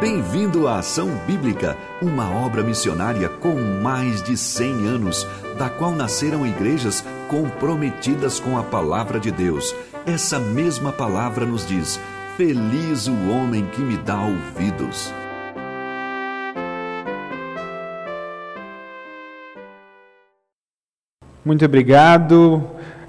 Bem-vindo à Ação Bíblica, uma obra missionária com mais de 100 anos, da qual nasceram igrejas comprometidas com a palavra de Deus. Essa mesma palavra nos diz: Feliz o homem que me dá ouvidos. Muito obrigado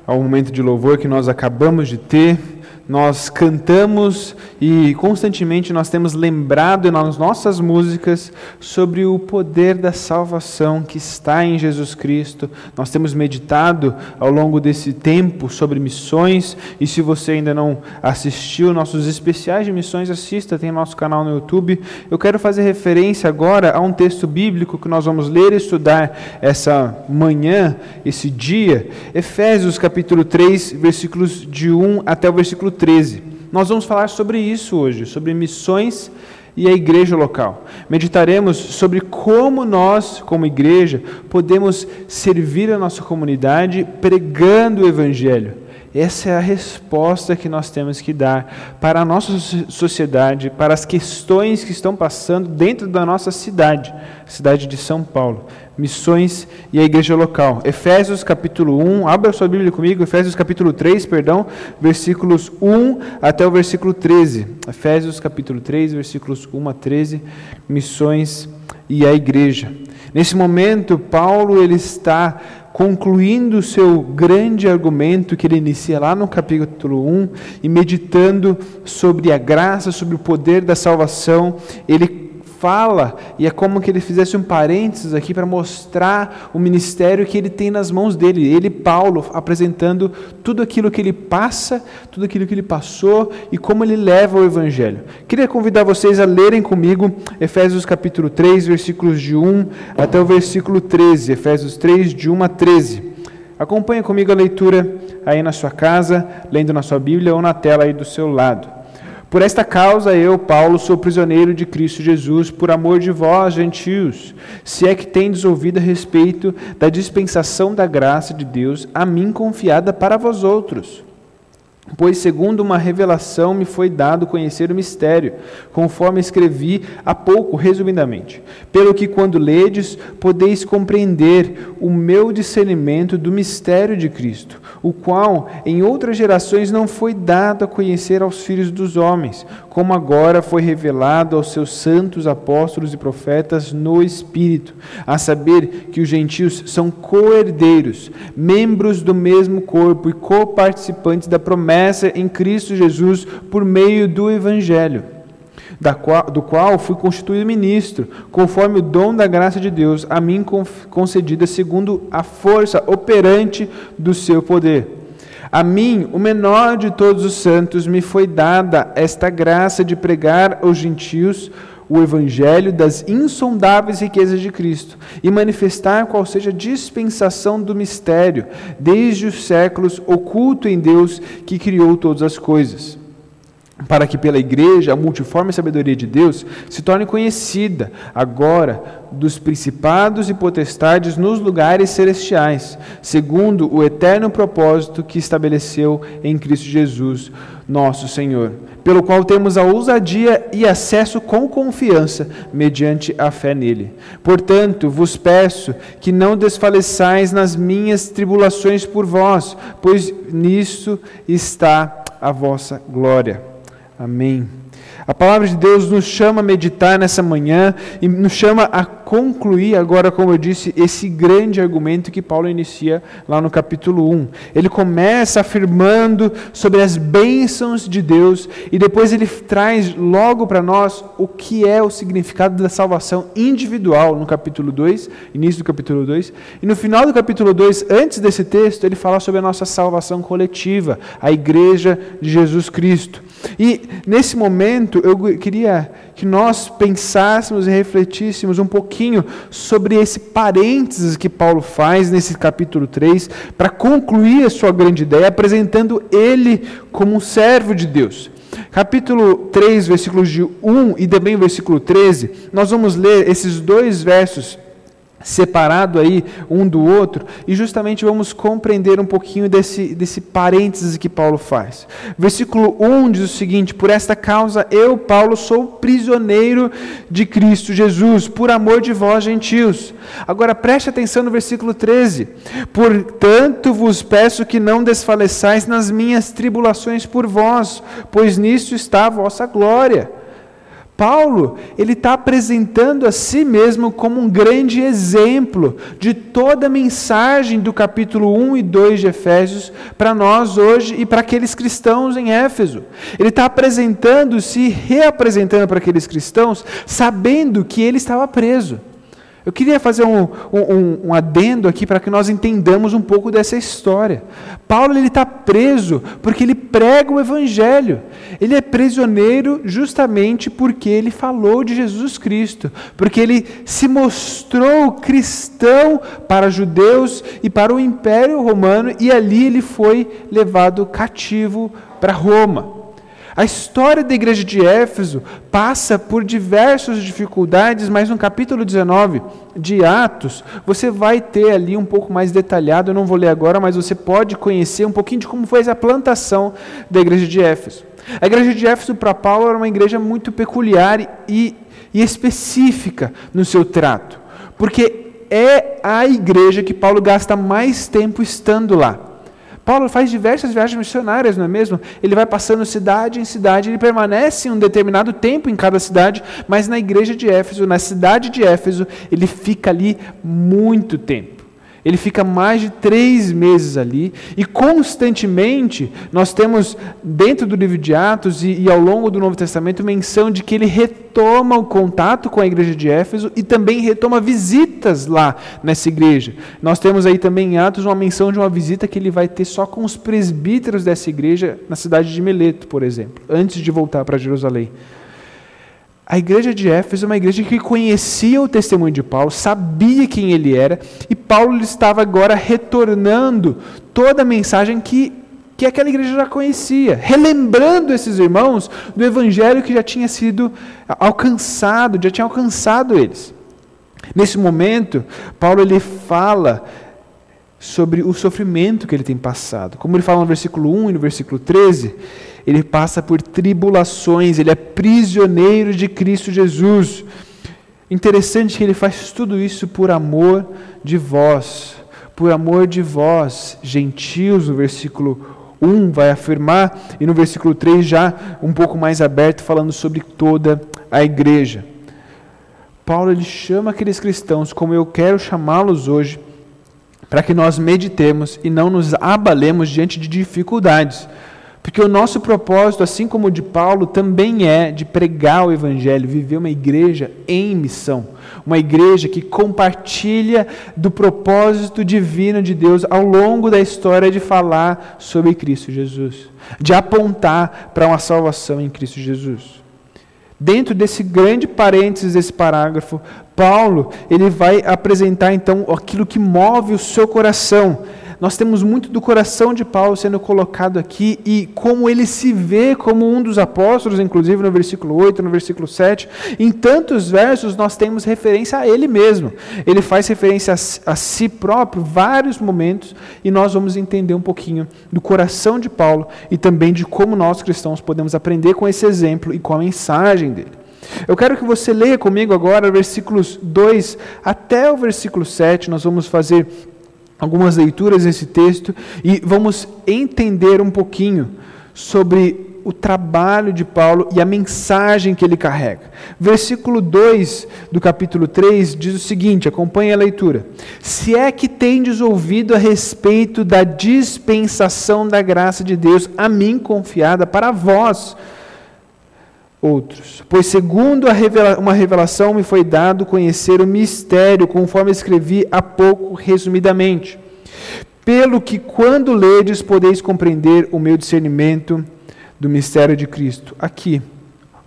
ao momento de louvor que nós acabamos de ter nós cantamos e constantemente nós temos lembrado nas nossas músicas sobre o poder da salvação que está em Jesus Cristo. Nós temos meditado ao longo desse tempo sobre missões e se você ainda não assistiu nossos especiais de missões, assista, tem nosso canal no YouTube. Eu quero fazer referência agora a um texto bíblico que nós vamos ler e estudar essa manhã, esse dia, Efésios capítulo 3, versículos de 1 até o versículo 13. Nós vamos falar sobre isso hoje, sobre missões e a igreja local. Meditaremos sobre como nós, como igreja, podemos servir a nossa comunidade pregando o Evangelho. Essa é a resposta que nós temos que dar para a nossa sociedade, para as questões que estão passando dentro da nossa cidade, cidade de São Paulo missões e a igreja local. Efésios capítulo 1, abra sua Bíblia comigo, Efésios capítulo 3, perdão, versículos 1 até o versículo 13. Efésios capítulo 3, versículos 1 a 13, missões e a igreja. Nesse momento, Paulo ele está concluindo o seu grande argumento que ele inicia lá no capítulo 1 e meditando sobre a graça, sobre o poder da salvação, ele fala, e é como que ele fizesse um parênteses aqui para mostrar o ministério que ele tem nas mãos dele. Ele, Paulo, apresentando tudo aquilo que ele passa, tudo aquilo que ele passou e como ele leva o evangelho. Queria convidar vocês a lerem comigo Efésios capítulo 3, versículos de 1 até o versículo 13. Efésios 3, de 1 a 13. Acompanhe comigo a leitura aí na sua casa, lendo na sua Bíblia ou na tela aí do seu lado. Por esta causa eu, Paulo, sou prisioneiro de Cristo Jesus, por amor de vós, gentios, se é que tendes ouvido a respeito da dispensação da graça de Deus a mim confiada para vós outros. Pois, segundo uma revelação, me foi dado conhecer o mistério, conforme escrevi há pouco, resumidamente. Pelo que, quando ledes, podeis compreender o meu discernimento do mistério de Cristo, o qual em outras gerações não foi dado a conhecer aos filhos dos homens, como agora foi revelado aos seus santos apóstolos e profetas no Espírito, a saber que os gentios são co-herdeiros, membros do mesmo corpo e co-participantes da promessa em Cristo Jesus por meio do Evangelho. Qual, do qual fui constituído ministro, conforme o dom da graça de Deus, a mim concedida segundo a força operante do seu poder. A mim, o menor de todos os santos, me foi dada esta graça de pregar aos gentios o evangelho das insondáveis riquezas de Cristo e manifestar qual seja a dispensação do mistério, desde os séculos oculto em Deus que criou todas as coisas para que pela igreja a multiforme sabedoria de Deus se torne conhecida agora dos principados e potestades nos lugares celestiais, segundo o eterno propósito que estabeleceu em Cristo Jesus, nosso Senhor, pelo qual temos a ousadia e acesso com confiança mediante a fé nele. Portanto, vos peço que não desfaleçais nas minhas tribulações por vós, pois nisso está a vossa glória. Amém. A palavra de Deus nos chama a meditar nessa manhã e nos chama a concluir agora, como eu disse, esse grande argumento que Paulo inicia lá no capítulo 1. Ele começa afirmando sobre as bênçãos de Deus e depois ele traz logo para nós o que é o significado da salvação individual no capítulo 2, início do capítulo 2. E no final do capítulo 2, antes desse texto, ele fala sobre a nossa salvação coletiva, a igreja de Jesus Cristo. E nesse momento eu queria que nós pensássemos e refletíssemos um pouquinho sobre esse parênteses que Paulo faz nesse capítulo 3, para concluir a sua grande ideia, apresentando ele como um servo de Deus. Capítulo 3, versículos de 1 e também versículo 13, nós vamos ler esses dois versos separado aí um do outro e justamente vamos compreender um pouquinho desse, desse parênteses que Paulo faz. Versículo 1 diz o seguinte: Por esta causa eu, Paulo, sou prisioneiro de Cristo Jesus, por amor de vós, gentios. Agora preste atenção no versículo 13: Portanto vos peço que não desfaleçais nas minhas tribulações por vós, pois nisto está a vossa glória. Paulo, ele está apresentando a si mesmo como um grande exemplo de toda a mensagem do capítulo 1 e 2 de Efésios para nós hoje e para aqueles cristãos em Éfeso. Ele está apresentando-se, reapresentando para aqueles cristãos, sabendo que ele estava preso. Eu queria fazer um, um, um adendo aqui para que nós entendamos um pouco dessa história. Paulo ele está preso porque ele prega o Evangelho. Ele é prisioneiro justamente porque ele falou de Jesus Cristo, porque ele se mostrou cristão para judeus e para o Império Romano e ali ele foi levado cativo para Roma. A história da igreja de Éfeso passa por diversas dificuldades, mas no capítulo 19 de Atos, você vai ter ali um pouco mais detalhado, eu não vou ler agora, mas você pode conhecer um pouquinho de como foi a plantação da igreja de Éfeso. A igreja de Éfeso para Paulo era uma igreja muito peculiar e, e específica no seu trato, porque é a igreja que Paulo gasta mais tempo estando lá. Paulo faz diversas viagens missionárias, não é mesmo? Ele vai passando cidade em cidade, ele permanece um determinado tempo em cada cidade, mas na igreja de Éfeso, na cidade de Éfeso, ele fica ali muito tempo. Ele fica mais de três meses ali e constantemente nós temos dentro do livro de Atos e, e, ao longo do Novo Testamento menção de que ele retoma o contato com a igreja de Éfeso e também retoma visitas lá nessa igreja. Nós temos aí também em Atos uma menção de uma visita que ele vai ter só com os presbíteros dessa igreja na cidade de Mileto, por exemplo, antes de voltar para Jerusalém. A igreja de Éfeso é uma igreja que conhecia o testemunho de Paulo, sabia quem ele era, e Paulo estava agora retornando toda a mensagem que, que aquela igreja já conhecia, relembrando esses irmãos do evangelho que já tinha sido alcançado, já tinha alcançado eles. Nesse momento, Paulo ele fala sobre o sofrimento que ele tem passado. Como ele fala no versículo 1 e no versículo 13, ele passa por tribulações, ele é prisioneiro de Cristo Jesus. Interessante que ele faz tudo isso por amor de vós, por amor de vós, gentios, no versículo 1 vai afirmar, e no versículo 3 já um pouco mais aberto, falando sobre toda a igreja. Paulo ele chama aqueles cristãos, como eu quero chamá-los hoje, para que nós meditemos e não nos abalemos diante de dificuldades. Porque o nosso propósito, assim como o de Paulo, também é de pregar o Evangelho, viver uma igreja em missão. Uma igreja que compartilha do propósito divino de Deus ao longo da história de falar sobre Cristo Jesus, de apontar para uma salvação em Cristo Jesus. Dentro desse grande parênteses desse parágrafo, Paulo ele vai apresentar então aquilo que move o seu coração nós temos muito do coração de Paulo sendo colocado aqui e como ele se vê como um dos apóstolos, inclusive no versículo 8, no versículo 7. Em tantos versos nós temos referência a ele mesmo. Ele faz referência a, a si próprio vários momentos e nós vamos entender um pouquinho do coração de Paulo e também de como nós cristãos podemos aprender com esse exemplo e com a mensagem dele. Eu quero que você leia comigo agora versículos 2 até o versículo 7. Nós vamos fazer algumas leituras nesse texto e vamos entender um pouquinho sobre o trabalho de Paulo e a mensagem que ele carrega. Versículo 2 do capítulo 3 diz o seguinte: acompanhe a leitura. Se é que tendes ouvido a respeito da dispensação da graça de Deus a mim confiada para vós, outros. Pois, segundo revela uma revelação, me foi dado conhecer o mistério, conforme escrevi há pouco, resumidamente. Pelo que, quando ledes, podeis compreender o meu discernimento do mistério de Cristo. Aqui,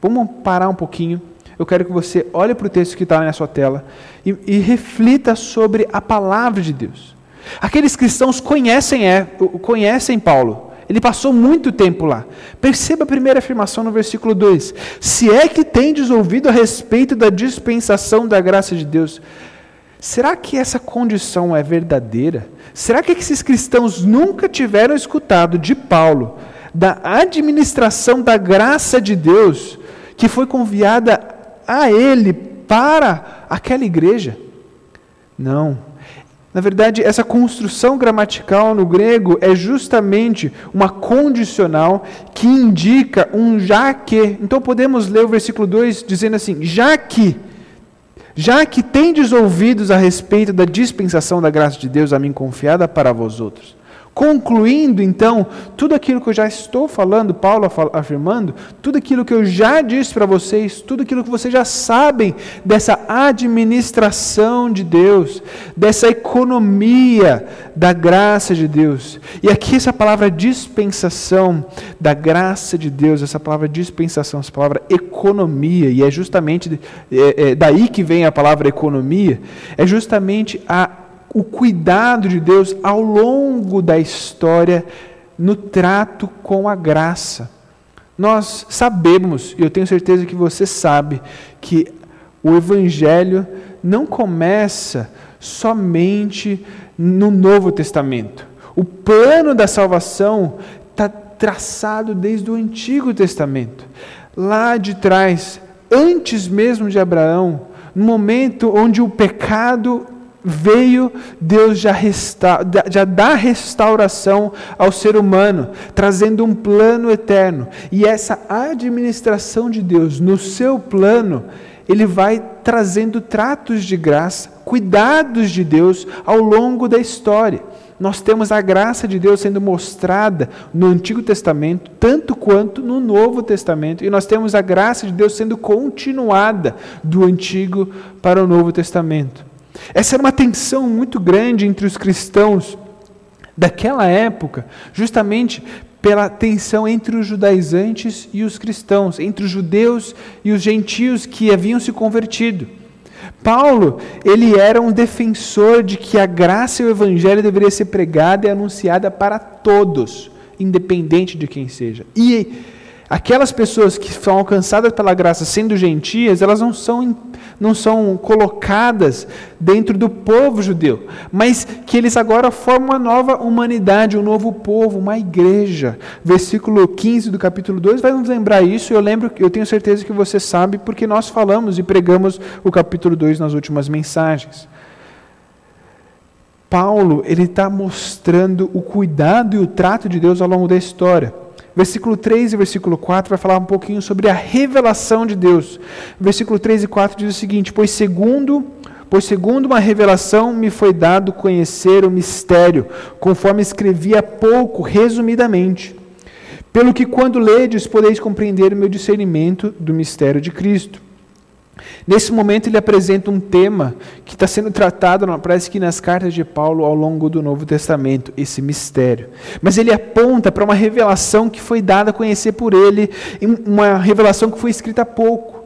vamos parar um pouquinho. Eu quero que você olhe para o texto que está na sua tela e, e reflita sobre a palavra de Deus. Aqueles cristãos conhecem, é, conhecem Paulo. Ele passou muito tempo lá. Perceba a primeira afirmação no versículo 2: Se é que tendes ouvido a respeito da dispensação da graça de Deus. Será que essa condição é verdadeira? Será que esses cristãos nunca tiveram escutado de Paulo da administração da graça de Deus que foi confiada a ele para aquela igreja? Não. Na verdade, essa construção gramatical no grego é justamente uma condicional que indica um já que. Então podemos ler o versículo 2 dizendo assim: já que, já que tendes ouvidos a respeito da dispensação da graça de Deus a mim confiada para vós outros. Concluindo, então, tudo aquilo que eu já estou falando, Paulo afirmando, tudo aquilo que eu já disse para vocês, tudo aquilo que vocês já sabem dessa administração de Deus, dessa economia da graça de Deus. E aqui essa palavra dispensação da graça de Deus, essa palavra dispensação, essa palavra economia, e é justamente é, é, daí que vem a palavra economia, é justamente a o cuidado de Deus ao longo da história no trato com a graça. Nós sabemos, e eu tenho certeza que você sabe, que o Evangelho não começa somente no Novo Testamento. O plano da salvação está traçado desde o Antigo Testamento. Lá de trás, antes mesmo de Abraão, no momento onde o pecado veio, Deus já, resta, já restauração ao ser humano, trazendo um plano eterno. E essa administração de Deus no seu plano, ele vai trazendo tratos de graça, cuidados de Deus ao longo da história. Nós temos a graça de Deus sendo mostrada no Antigo Testamento, tanto quanto no Novo Testamento, e nós temos a graça de Deus sendo continuada do Antigo para o Novo Testamento. Essa era uma tensão muito grande entre os cristãos daquela época, justamente pela tensão entre os judaizantes e os cristãos, entre os judeus e os gentios que haviam se convertido. Paulo, ele era um defensor de que a graça e o evangelho deveria ser pregada e anunciada para todos, independente de quem seja. E aquelas pessoas que são alcançadas pela graça sendo gentias, elas não são não são colocadas dentro do povo judeu, mas que eles agora formam uma nova humanidade, um novo povo, uma igreja. Versículo 15 do capítulo 2 vai nos lembrar isso, eu lembro, eu tenho certeza que você sabe, porque nós falamos e pregamos o capítulo 2 nas últimas mensagens. Paulo, ele está mostrando o cuidado e o trato de Deus ao longo da história. Versículo 3 e versículo 4 vai falar um pouquinho sobre a revelação de Deus. Versículo 3 e 4 diz o seguinte: Pois segundo, pois segundo uma revelação me foi dado conhecer o mistério, conforme escrevi há pouco, resumidamente. Pelo que quando ledes podeis compreender o meu discernimento do mistério de Cristo Nesse momento, ele apresenta um tema que está sendo tratado, parece que nas cartas de Paulo ao longo do Novo Testamento, esse mistério. Mas ele aponta para uma revelação que foi dada a conhecer por ele, uma revelação que foi escrita há pouco.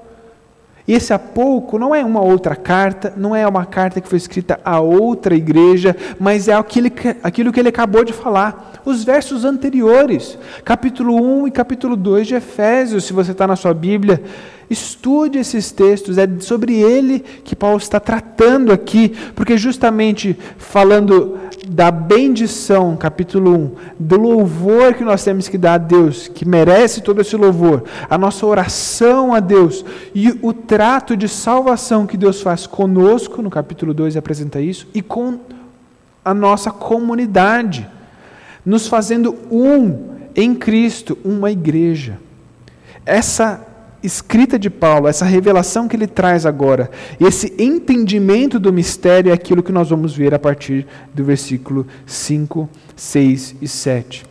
E esse há pouco não é uma outra carta, não é uma carta que foi escrita a outra igreja, mas é aquilo que, aquilo que ele acabou de falar. Os versos anteriores, capítulo 1 e capítulo 2 de Efésios, se você está na sua Bíblia. Estude esses textos, é sobre ele que Paulo está tratando aqui, porque justamente falando da bendição, capítulo 1, do louvor que nós temos que dar a Deus, que merece todo esse louvor, a nossa oração a Deus e o trato de salvação que Deus faz conosco, no capítulo 2 apresenta isso, e com a nossa comunidade, nos fazendo um em Cristo, uma igreja. Essa escrita de Paulo, essa revelação que ele traz agora, esse entendimento do mistério é aquilo que nós vamos ver a partir do versículo 5, 6 e 7.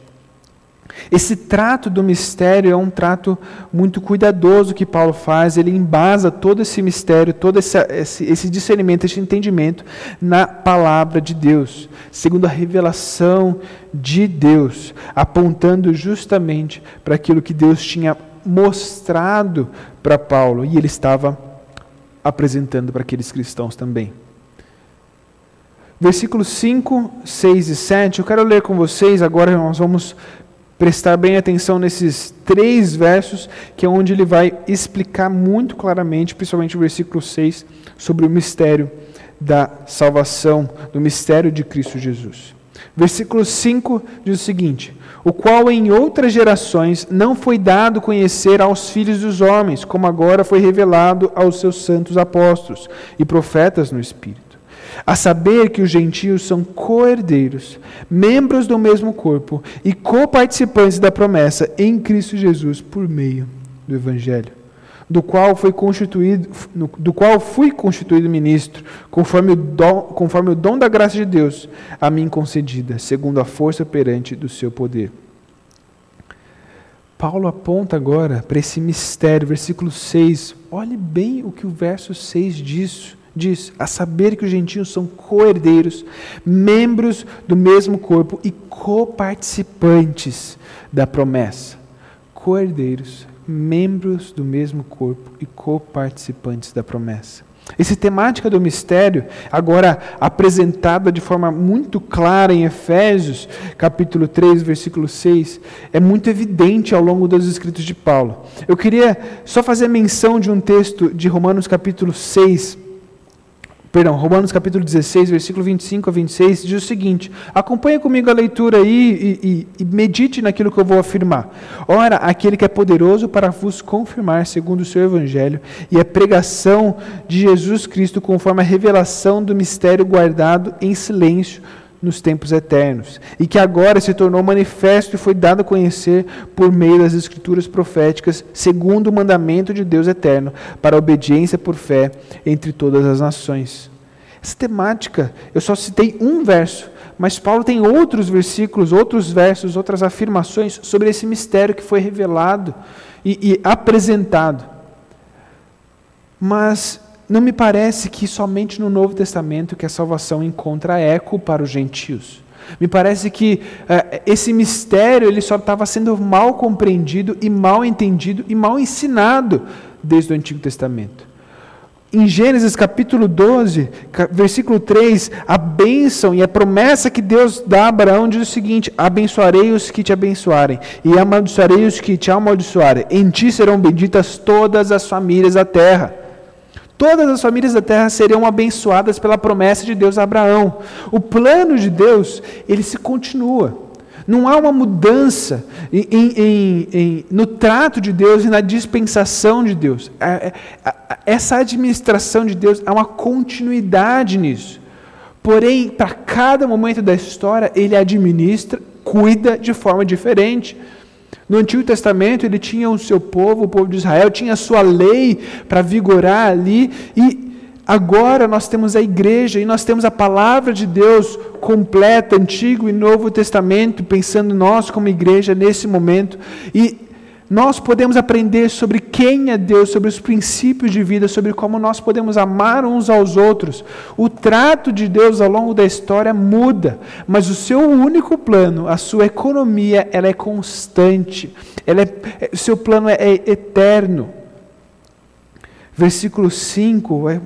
Esse trato do mistério é um trato muito cuidadoso que Paulo faz, ele embasa todo esse mistério, todo esse, esse, discernimento, esse entendimento na palavra de Deus, segundo a revelação de Deus, apontando justamente para aquilo que Deus tinha mostrado para Paulo e ele estava apresentando para aqueles cristãos também. Versículos 5, 6 e 7, eu quero ler com vocês, agora nós vamos prestar bem atenção nesses três versos, que é onde ele vai explicar muito claramente, principalmente o versículo 6, sobre o mistério da salvação, do mistério de Cristo Jesus. Versículo 5 diz o seguinte: O qual em outras gerações não foi dado conhecer aos filhos dos homens, como agora foi revelado aos seus santos apóstolos e profetas no Espírito. A saber que os gentios são coerdeiros, membros do mesmo corpo e coparticipantes da promessa em Cristo Jesus por meio do Evangelho, do qual foi constituído, do qual fui constituído ministro, conforme o dom, conforme o dom da graça de Deus a mim concedida, segundo a força perante do seu poder. Paulo aponta agora para esse mistério, versículo 6. Olhe bem o que o verso 6 diz diz: a saber que os gentios são coerdeiros, membros do mesmo corpo e coparticipantes da promessa. Coerdeiros, membros do mesmo corpo e coparticipantes da promessa. Essa temática do mistério, agora apresentada de forma muito clara em Efésios, capítulo 3, versículo 6, é muito evidente ao longo dos escritos de Paulo. Eu queria só fazer menção de um texto de Romanos, capítulo 6, Perdão, Romanos capítulo 16, versículo 25 a 26, diz o seguinte: acompanhe comigo a leitura aí e, e, e, medite naquilo que eu vou afirmar. Ora, aquele que é poderoso para vos confirmar, segundo o seu evangelho, e a pregação de Jesus Cristo, conforme a revelação do mistério guardado em silêncio nos tempos eternos, e que agora se tornou manifesto e foi dado a conhecer por meio das escrituras proféticas, segundo o mandamento de Deus eterno, para a obediência por fé entre todas as nações. Essa temática, eu só citei um verso, mas Paulo tem outros versículos, outros versos, outras afirmações sobre esse mistério que foi revelado e, e apresentado. Mas não me parece que somente no Novo Testamento que a salvação encontra eco para os gentios. Me parece que uh, esse mistério ele só estava sendo mal compreendido e mal entendido e mal ensinado desde o Antigo Testamento. Em Gênesis capítulo 12, versículo 3, a bênção e a promessa que Deus dá a Abraão diz o seguinte: Abençoarei os que te abençoarem, e amaldiçoarei os que te amaldiçoarem. Em ti serão benditas todas as famílias da terra. Todas as famílias da terra seriam abençoadas pela promessa de Deus a Abraão. O plano de Deus, ele se continua. Não há uma mudança em, em, em, no trato de Deus e na dispensação de Deus. Essa administração de Deus há uma continuidade nisso. Porém, para cada momento da história, ele administra, cuida de forma diferente. No Antigo Testamento ele tinha o seu povo, o povo de Israel, tinha a sua lei para vigorar ali, e agora nós temos a igreja e nós temos a palavra de Deus completa, Antigo e Novo Testamento, pensando nós como igreja nesse momento, e nós podemos aprender sobre quem é Deus, sobre os princípios de vida, sobre como nós podemos amar uns aos outros. O trato de Deus ao longo da história muda, mas o seu único plano, a sua economia, ela é constante. Ela é, o seu plano é, é eterno. Versículo 5 vai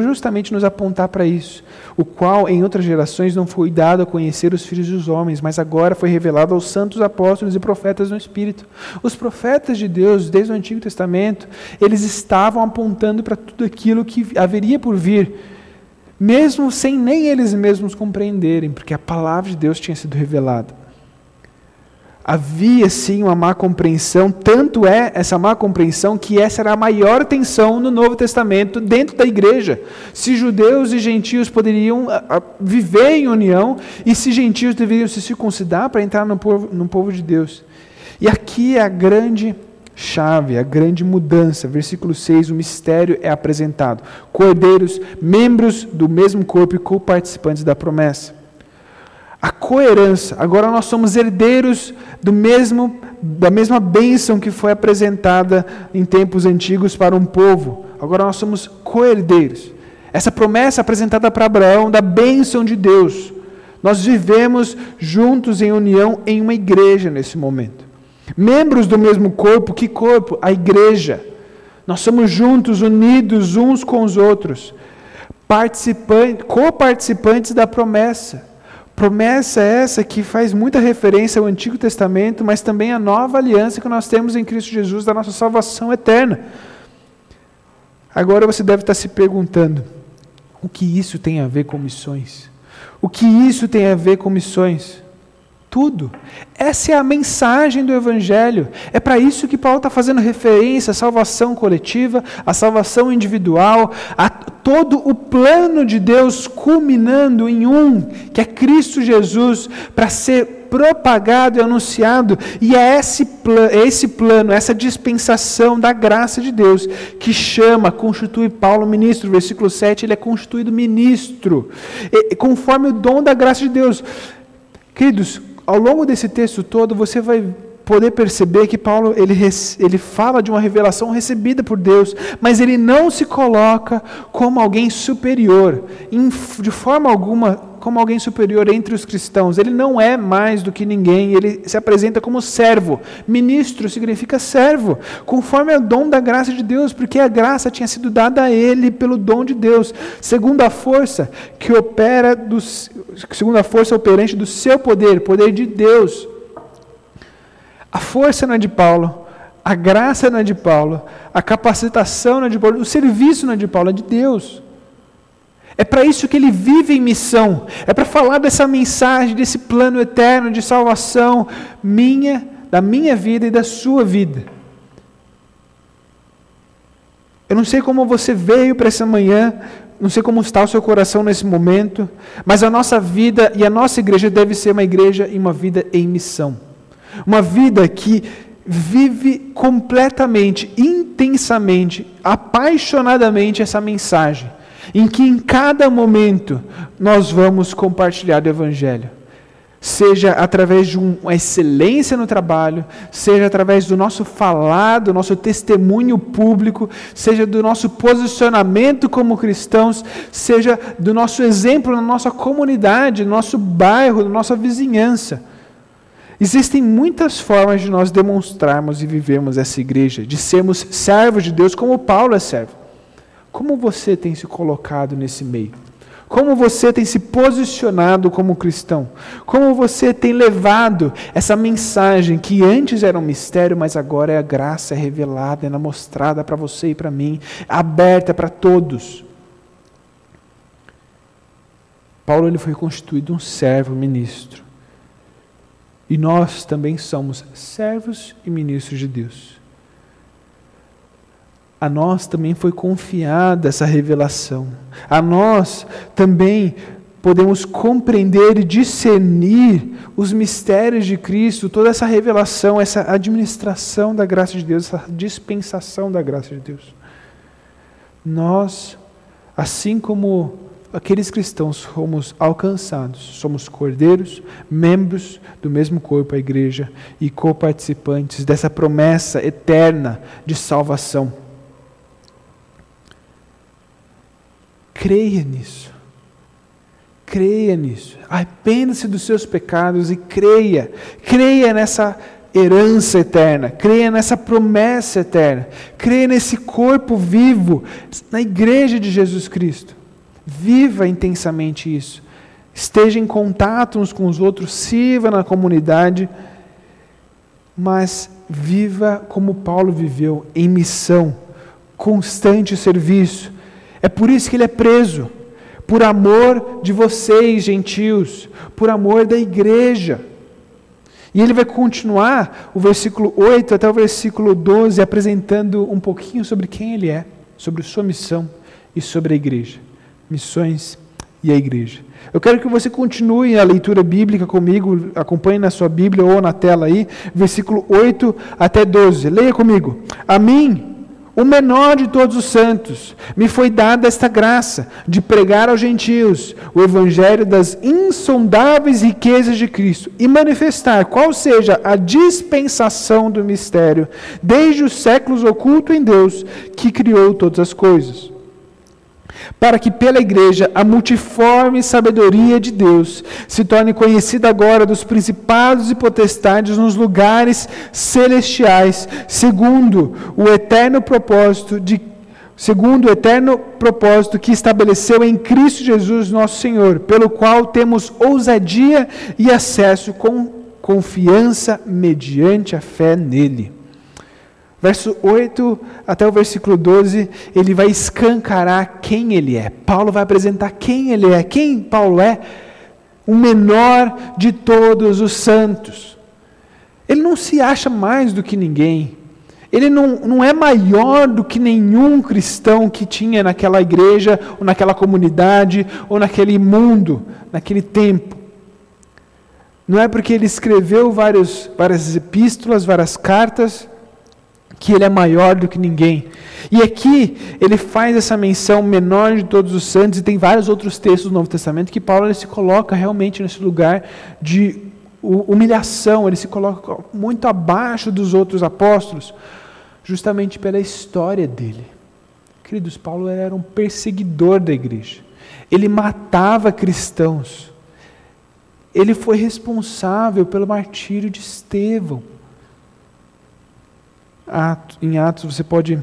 justamente nos apontar para isso. O qual em outras gerações não foi dado a conhecer os filhos dos homens, mas agora foi revelado aos santos apóstolos e profetas no Espírito. Os profetas de Deus, desde o Antigo Testamento, eles estavam apontando para tudo aquilo que haveria por vir, mesmo sem nem eles mesmos compreenderem, porque a palavra de Deus tinha sido revelada havia sim uma má compreensão, tanto é essa má compreensão que essa era a maior tensão no Novo Testamento dentro da igreja. Se judeus e gentios poderiam viver em união e se gentios deveriam se circuncidar para entrar no povo, no povo de Deus. E aqui é a grande chave, a grande mudança. Versículo 6, o mistério é apresentado. Cordeiros, membros do mesmo corpo e co-participantes da promessa a coerência. Agora nós somos herdeiros do mesmo da mesma bênção que foi apresentada em tempos antigos para um povo. Agora nós somos coerdeiros. Essa promessa apresentada para Abraão da bênção de Deus. Nós vivemos juntos em união em uma igreja nesse momento. Membros do mesmo corpo, que corpo? A igreja. Nós somos juntos, unidos uns com os outros, participantes, co-participantes da promessa Promessa essa que faz muita referência ao Antigo Testamento, mas também à nova aliança que nós temos em Cristo Jesus da nossa salvação eterna. Agora você deve estar se perguntando: o que isso tem a ver com missões? O que isso tem a ver com missões? Tudo. Essa é a mensagem do Evangelho. É para isso que Paulo está fazendo referência à salvação coletiva, à salvação individual, a todo o plano de Deus culminando em um, que é Cristo Jesus, para ser propagado e anunciado. E é esse, é esse plano, essa dispensação da graça de Deus que chama, constitui Paulo ministro. Versículo 7, ele é constituído ministro, e, conforme o dom da graça de Deus. Queridos, ao longo desse texto todo, você vai poder perceber que Paulo ele, ele fala de uma revelação recebida por Deus, mas ele não se coloca como alguém superior, de forma alguma como alguém superior entre os cristãos. Ele não é mais do que ninguém, ele se apresenta como servo. Ministro significa servo, conforme o dom da graça de Deus, porque a graça tinha sido dada a ele pelo dom de Deus, segundo a força que opera segundo a força operante do seu poder, poder de Deus. A força não é de Paulo, a graça não é de Paulo, a capacitação não é de Paulo, o serviço não é de Paulo, é de Deus. É para isso que ele vive em missão. É para falar dessa mensagem, desse plano eterno de salvação minha, da minha vida e da sua vida. Eu não sei como você veio para essa manhã, não sei como está o seu coração nesse momento, mas a nossa vida e a nossa igreja deve ser uma igreja e uma vida em missão. Uma vida que vive completamente, intensamente, apaixonadamente essa mensagem em que em cada momento nós vamos compartilhar o Evangelho. Seja através de uma excelência no trabalho, seja através do nosso falar, do nosso testemunho público, seja do nosso posicionamento como cristãos, seja do nosso exemplo na nossa comunidade, no nosso bairro, na nossa vizinhança. Existem muitas formas de nós demonstrarmos e vivermos essa igreja, de sermos servos de Deus como Paulo é servo. Como você tem se colocado nesse meio? Como você tem se posicionado como cristão? Como você tem levado essa mensagem que antes era um mistério, mas agora é a graça revelada, é mostrada para você e para mim, aberta para todos? Paulo ele foi constituído um servo, ministro. E nós também somos servos e ministros de Deus a nós também foi confiada essa revelação. A nós também podemos compreender e discernir os mistérios de Cristo, toda essa revelação, essa administração da graça de Deus, essa dispensação da graça de Deus. Nós, assim como aqueles cristãos somos alcançados, somos cordeiros, membros do mesmo corpo, a igreja, e coparticipantes dessa promessa eterna de salvação. Creia nisso. Creia nisso. Arrependa-se dos seus pecados e creia. Creia nessa herança eterna. Creia nessa promessa eterna. Creia nesse corpo vivo, na igreja de Jesus Cristo. Viva intensamente isso. Esteja em contato uns com os outros, sirva na comunidade, mas viva como Paulo viveu, em missão, constante serviço é por isso que ele é preso, por amor de vocês, gentios, por amor da igreja. E ele vai continuar o versículo 8 até o versículo 12, apresentando um pouquinho sobre quem ele é, sobre sua missão e sobre a igreja. Missões e a igreja. Eu quero que você continue a leitura bíblica comigo, acompanhe na sua Bíblia ou na tela aí, versículo 8 até 12. Leia comigo. A mim o menor de todos os santos, me foi dada esta graça de pregar aos gentios o evangelho das insondáveis riquezas de Cristo e manifestar qual seja a dispensação do mistério, desde os séculos oculto em Deus, que criou todas as coisas para que pela igreja a multiforme sabedoria de Deus se torne conhecida agora dos principados e potestades nos lugares celestiais, segundo o eterno propósito de segundo o eterno propósito que estabeleceu em Cristo Jesus, nosso Senhor, pelo qual temos ousadia e acesso com confiança mediante a fé nele. Verso 8 até o versículo 12, ele vai escancarar quem ele é. Paulo vai apresentar quem ele é. Quem Paulo é? O menor de todos os santos. Ele não se acha mais do que ninguém. Ele não, não é maior do que nenhum cristão que tinha naquela igreja, ou naquela comunidade, ou naquele mundo, naquele tempo. Não é porque ele escreveu vários, várias epístolas, várias cartas, que ele é maior do que ninguém. E aqui ele faz essa menção menor de todos os santos, e tem vários outros textos do Novo Testamento que Paulo se coloca realmente nesse lugar de humilhação, ele se coloca muito abaixo dos outros apóstolos, justamente pela história dele. Queridos, Paulo era um perseguidor da igreja. Ele matava cristãos. Ele foi responsável pelo martírio de Estevão em Atos você pode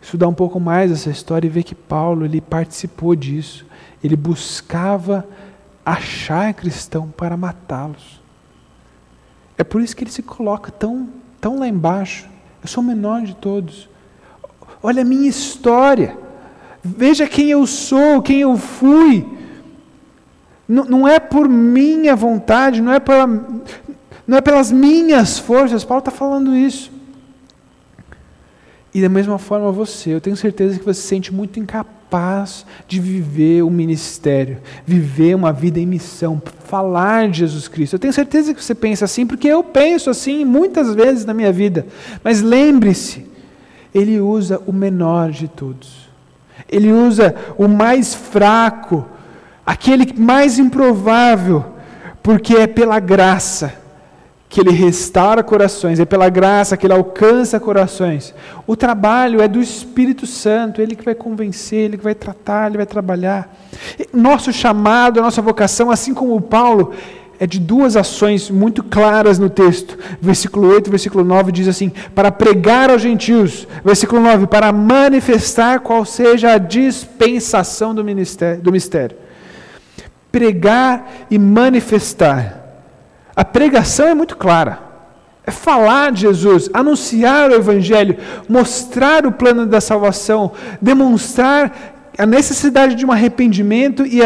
estudar um pouco mais essa história e ver que Paulo ele participou disso. Ele buscava achar cristão para matá-los. É por isso que ele se coloca tão, tão lá embaixo. Eu sou o menor de todos. Olha a minha história. Veja quem eu sou, quem eu fui. Não, não é por minha vontade, não é, pela, não é pelas minhas forças. Paulo está falando isso. E da mesma forma você, eu tenho certeza que você se sente muito incapaz de viver o ministério, viver uma vida em missão, falar de Jesus Cristo. Eu tenho certeza que você pensa assim, porque eu penso assim muitas vezes na minha vida. Mas lembre-se, ele usa o menor de todos. Ele usa o mais fraco, aquele mais improvável, porque é pela graça que ele restaura corações, é pela graça que ele alcança corações. O trabalho é do Espírito Santo, ele que vai convencer, ele que vai tratar, ele vai trabalhar. Nosso chamado, nossa vocação, assim como o Paulo, é de duas ações muito claras no texto. Versículo 8 e versículo 9 diz assim: para pregar aos gentios. Versículo 9, para manifestar qual seja a dispensação do, ministério, do mistério. Pregar e manifestar a pregação é muito clara. É falar de Jesus, anunciar o Evangelho, mostrar o plano da salvação, demonstrar a necessidade de um arrependimento e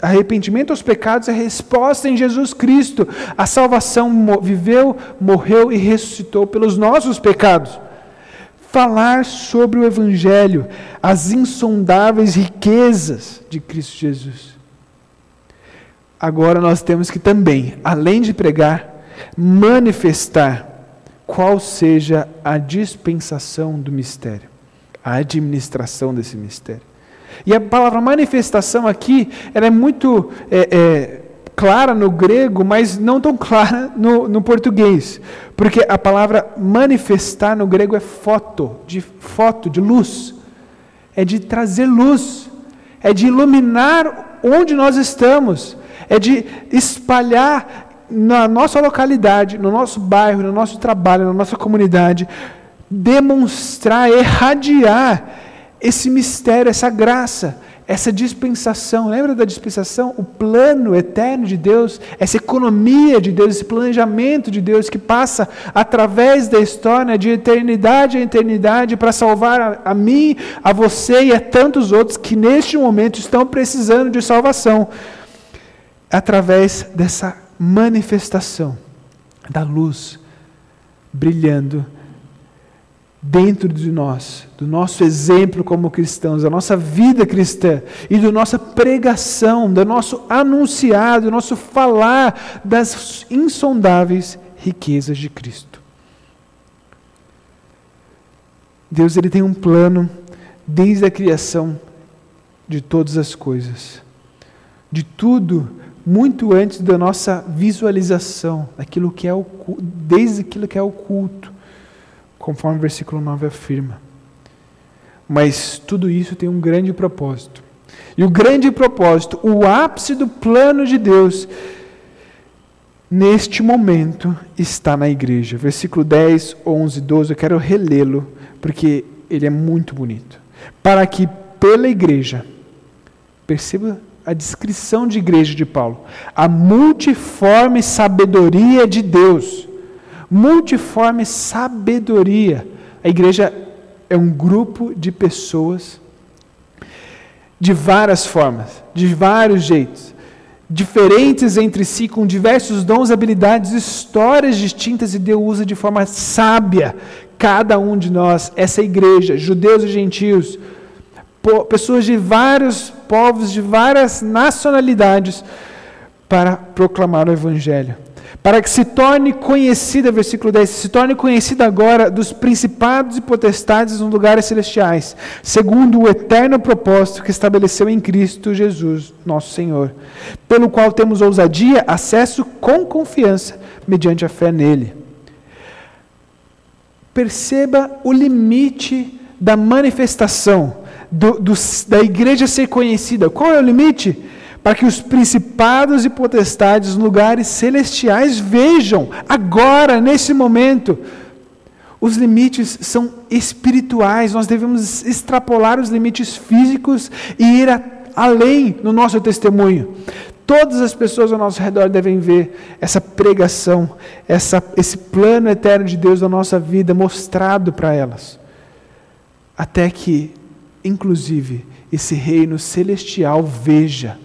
arrependimento aos pecados é a resposta em Jesus Cristo. A salvação viveu, morreu e ressuscitou pelos nossos pecados. Falar sobre o Evangelho, as insondáveis riquezas de Cristo Jesus agora nós temos que também, além de pregar, manifestar qual seja a dispensação do mistério, a administração desse mistério. E a palavra manifestação aqui, ela é muito é, é, clara no grego, mas não tão clara no, no português, porque a palavra manifestar no grego é foto, de foto, de luz, é de trazer luz, é de iluminar onde nós estamos, é de espalhar na nossa localidade, no nosso bairro, no nosso trabalho, na nossa comunidade, demonstrar, irradiar esse mistério, essa graça, essa dispensação. Lembra da dispensação? O plano eterno de Deus, essa economia de Deus, esse planejamento de Deus que passa através da história de eternidade a eternidade para salvar a, a mim, a você e a tantos outros que neste momento estão precisando de salvação através dessa manifestação da luz brilhando dentro de nós, do nosso exemplo como cristãos, da nossa vida cristã e da nossa pregação, do nosso anunciado, do nosso falar das insondáveis riquezas de Cristo. Deus ele tem um plano desde a criação de todas as coisas. De tudo muito antes da nossa visualização, daquilo que é o, desde aquilo que é o culto, conforme o versículo 9 afirma. Mas tudo isso tem um grande propósito. E o grande propósito, o ápice do plano de Deus, neste momento está na igreja. Versículo 10, 11, 12, eu quero relê-lo, porque ele é muito bonito. para que pela igreja, perceba a descrição de igreja de Paulo, a multiforme sabedoria de Deus. Multiforme sabedoria. A igreja é um grupo de pessoas de várias formas, de vários jeitos, diferentes entre si, com diversos dons, habilidades, histórias distintas, e Deus usa de forma sábia cada um de nós, essa igreja, judeus e gentios, pessoas de vários povos, de várias nacionalidades, para proclamar o Evangelho para que se torne conhecida, versículo 10, se torne conhecida agora dos principados e potestades nos lugares celestiais, segundo o eterno propósito que estabeleceu em Cristo Jesus, nosso Senhor, pelo qual temos ousadia, acesso com confiança, mediante a fé nele. Perceba o limite da manifestação, do, do, da igreja ser conhecida. Qual é o limite? para que os principados e potestades, lugares celestiais, vejam agora, nesse momento. Os limites são espirituais, nós devemos extrapolar os limites físicos e ir a, além no nosso testemunho. Todas as pessoas ao nosso redor devem ver essa pregação, essa, esse plano eterno de Deus na nossa vida mostrado para elas. Até que, inclusive, esse reino celestial veja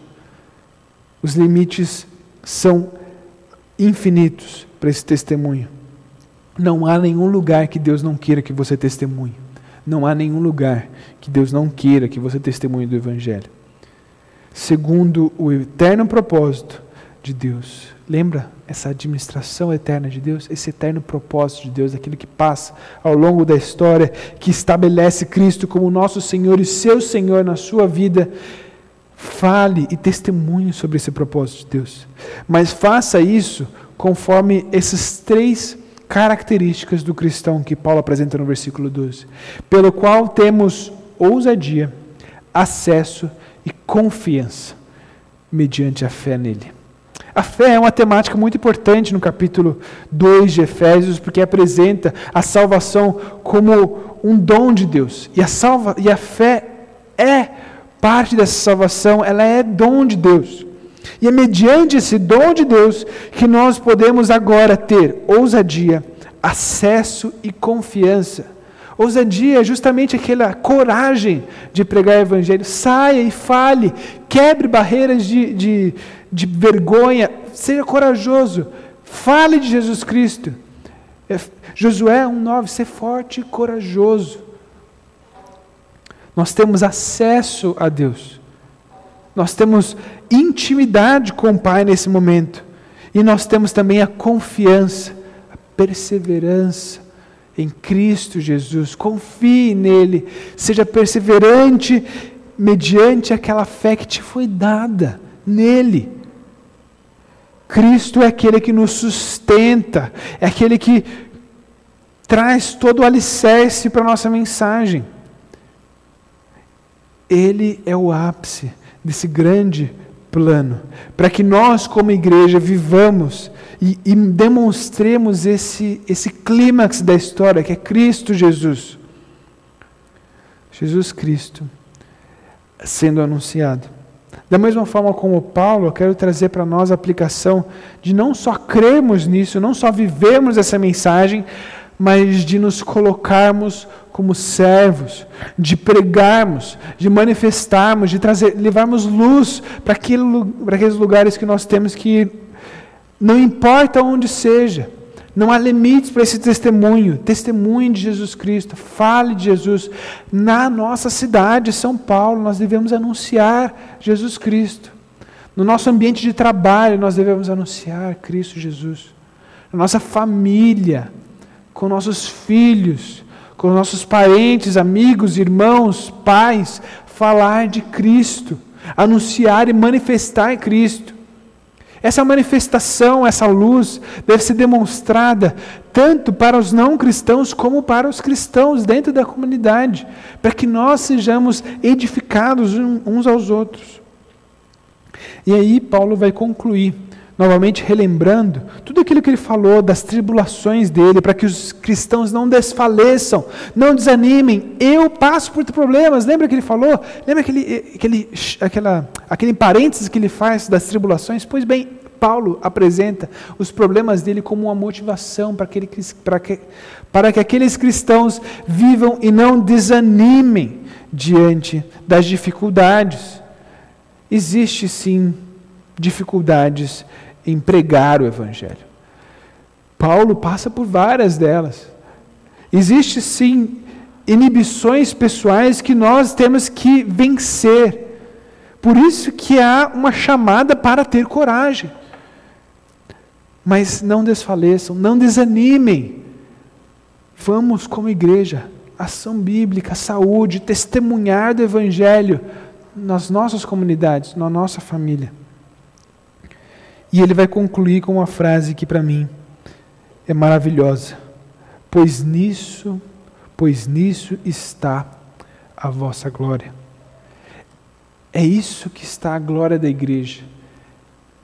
os limites são infinitos para esse testemunho. Não há nenhum lugar que Deus não queira que você testemunhe. Não há nenhum lugar que Deus não queira que você testemunhe do Evangelho. Segundo o eterno propósito de Deus. Lembra essa administração eterna de Deus? Esse eterno propósito de Deus, aquilo que passa ao longo da história, que estabelece Cristo como nosso Senhor e seu Senhor na sua vida Fale e testemunhe sobre esse propósito de Deus. Mas faça isso conforme essas três características do cristão que Paulo apresenta no versículo 12, pelo qual temos ousadia, acesso e confiança mediante a fé nele. A fé é uma temática muito importante no capítulo 2 de Efésios, porque apresenta a salvação como um dom de Deus. E a, salva, e a fé é parte dessa salvação, ela é dom de Deus. E é mediante esse dom de Deus que nós podemos agora ter ousadia, acesso e confiança. Ousadia é justamente aquela coragem de pregar o Evangelho. Saia e fale, quebre barreiras de, de, de vergonha, seja corajoso, fale de Jesus Cristo. É, Josué 1,9: ser forte e corajoso. Nós temos acesso a Deus. Nós temos intimidade com o Pai nesse momento. E nós temos também a confiança, a perseverança em Cristo Jesus. Confie nele, seja perseverante mediante aquela fé que te foi dada nele. Cristo é aquele que nos sustenta, é aquele que traz todo o alicerce para a nossa mensagem. Ele é o ápice desse grande plano, para que nós, como igreja, vivamos e, e demonstremos esse, esse clímax da história, que é Cristo Jesus. Jesus Cristo sendo anunciado. Da mesma forma como Paulo, eu quero trazer para nós a aplicação de não só crermos nisso, não só vivermos essa mensagem, mas de nos colocarmos como servos, de pregarmos, de manifestarmos, de trazer, levarmos luz para, aqueles lugares que nós temos que ir. Não importa onde seja, não há limites para esse testemunho. Testemunhe de Jesus Cristo, fale de Jesus. Na nossa cidade, São Paulo, nós devemos anunciar Jesus Cristo. No nosso ambiente de trabalho, nós devemos anunciar Cristo Jesus. Na nossa família, com nossos filhos, com nossos parentes, amigos, irmãos, pais, falar de Cristo, anunciar e manifestar Cristo. Essa manifestação, essa luz, deve ser demonstrada tanto para os não cristãos como para os cristãos dentro da comunidade, para que nós sejamos edificados uns aos outros. E aí, Paulo vai concluir novamente relembrando tudo aquilo que ele falou das tribulações dele, para que os cristãos não desfaleçam, não desanimem. Eu passo por problemas. Lembra que ele falou? Lembra aquele, aquele, aquela, aquele parênteses que ele faz das tribulações? Pois bem, Paulo apresenta os problemas dele como uma motivação para, para, que, para que aqueles cristãos vivam e não desanimem diante das dificuldades. Existe sim dificuldades em pregar o Evangelho. Paulo passa por várias delas. Existe sim inibições pessoais que nós temos que vencer. Por isso que há uma chamada para ter coragem. Mas não desfaleçam, não desanimem. Vamos, como igreja, ação bíblica, saúde, testemunhar do Evangelho nas nossas comunidades, na nossa família. E ele vai concluir com uma frase que para mim é maravilhosa. Pois nisso, pois nisso está a vossa glória. É isso que está a glória da igreja.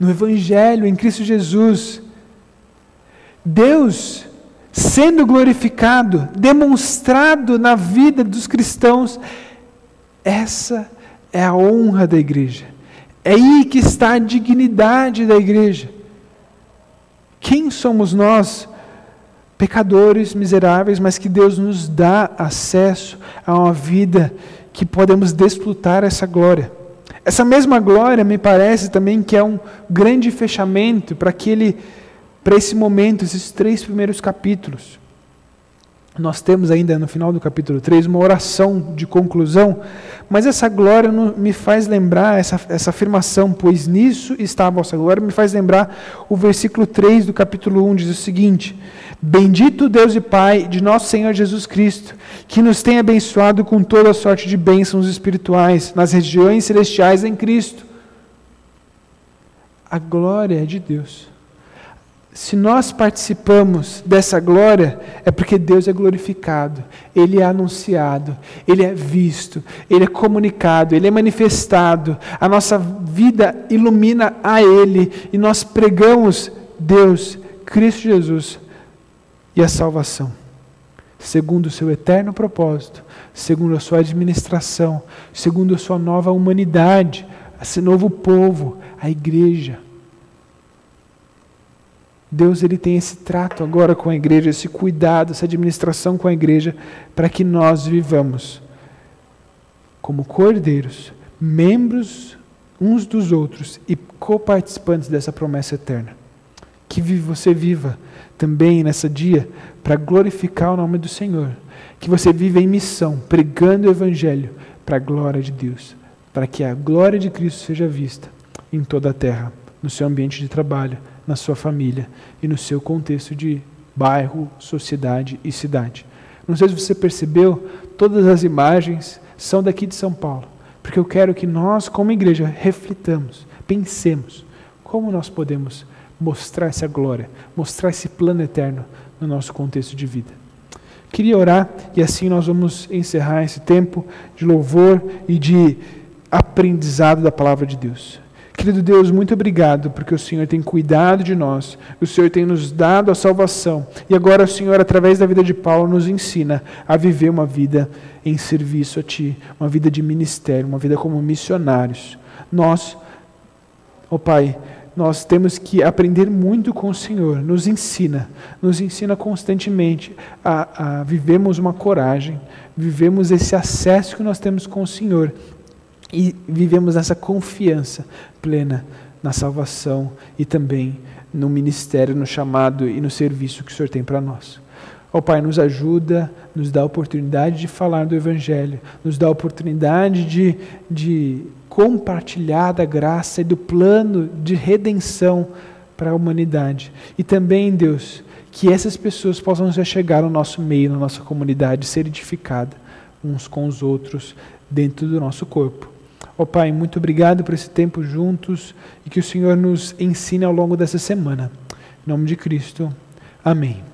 No Evangelho, em Cristo Jesus, Deus sendo glorificado, demonstrado na vida dos cristãos, essa é a honra da igreja. É aí que está a dignidade da igreja. Quem somos nós? Pecadores miseráveis, mas que Deus nos dá acesso a uma vida que podemos desfrutar essa glória. Essa mesma glória me parece também que é um grande fechamento para aquele para esse momento, esses três primeiros capítulos. Nós temos ainda no final do capítulo 3 uma oração de conclusão, mas essa glória me faz lembrar, essa, essa afirmação, pois nisso está a vossa glória, me faz lembrar o versículo 3 do capítulo 1, diz o seguinte: Bendito Deus e Pai de nosso Senhor Jesus Cristo, que nos tem abençoado com toda sorte de bênçãos espirituais nas regiões celestiais em Cristo. A glória é de Deus. Se nós participamos dessa glória, é porque Deus é glorificado, Ele é anunciado, Ele é visto, Ele é comunicado, Ele é manifestado, a nossa vida ilumina a Ele e nós pregamos Deus, Cristo Jesus e a salvação, segundo o seu eterno propósito, segundo a sua administração, segundo a sua nova humanidade, esse novo povo, a igreja. Deus ele tem esse trato agora com a igreja, esse cuidado, essa administração com a igreja, para que nós vivamos como cordeiros, membros uns dos outros e coparticipantes dessa promessa eterna. Que você viva também nessa dia para glorificar o nome do Senhor. Que você viva em missão, pregando o Evangelho para a glória de Deus, para que a glória de Cristo seja vista em toda a terra, no seu ambiente de trabalho, na sua família e no seu contexto de bairro, sociedade e cidade. Não sei se você percebeu, todas as imagens são daqui de São Paulo, porque eu quero que nós, como igreja, reflitamos, pensemos como nós podemos mostrar essa glória, mostrar esse plano eterno no nosso contexto de vida. Queria orar e assim nós vamos encerrar esse tempo de louvor e de aprendizado da palavra de Deus. Querido Deus, muito obrigado porque o Senhor tem cuidado de nós, o Senhor tem nos dado a salvação e agora o Senhor, através da vida de Paulo, nos ensina a viver uma vida em serviço a Ti, uma vida de ministério, uma vida como missionários. Nós, ó oh Pai, nós temos que aprender muito com o Senhor, nos ensina, nos ensina constantemente a, a vivermos uma coragem, vivemos esse acesso que nós temos com o Senhor e vivemos essa confiança plena na salvação e também no ministério, no chamado e no serviço que o Senhor tem para nós. Ó oh, Pai, nos ajuda, nos dá a oportunidade de falar do Evangelho, nos dá a oportunidade de, de compartilhar da graça e do plano de redenção para a humanidade. E também, Deus, que essas pessoas possam já chegar no nosso meio, na nossa comunidade, ser edificadas uns com os outros dentro do nosso corpo. Ó oh, Pai, muito obrigado por esse tempo juntos e que o Senhor nos ensine ao longo dessa semana. Em nome de Cristo. Amém.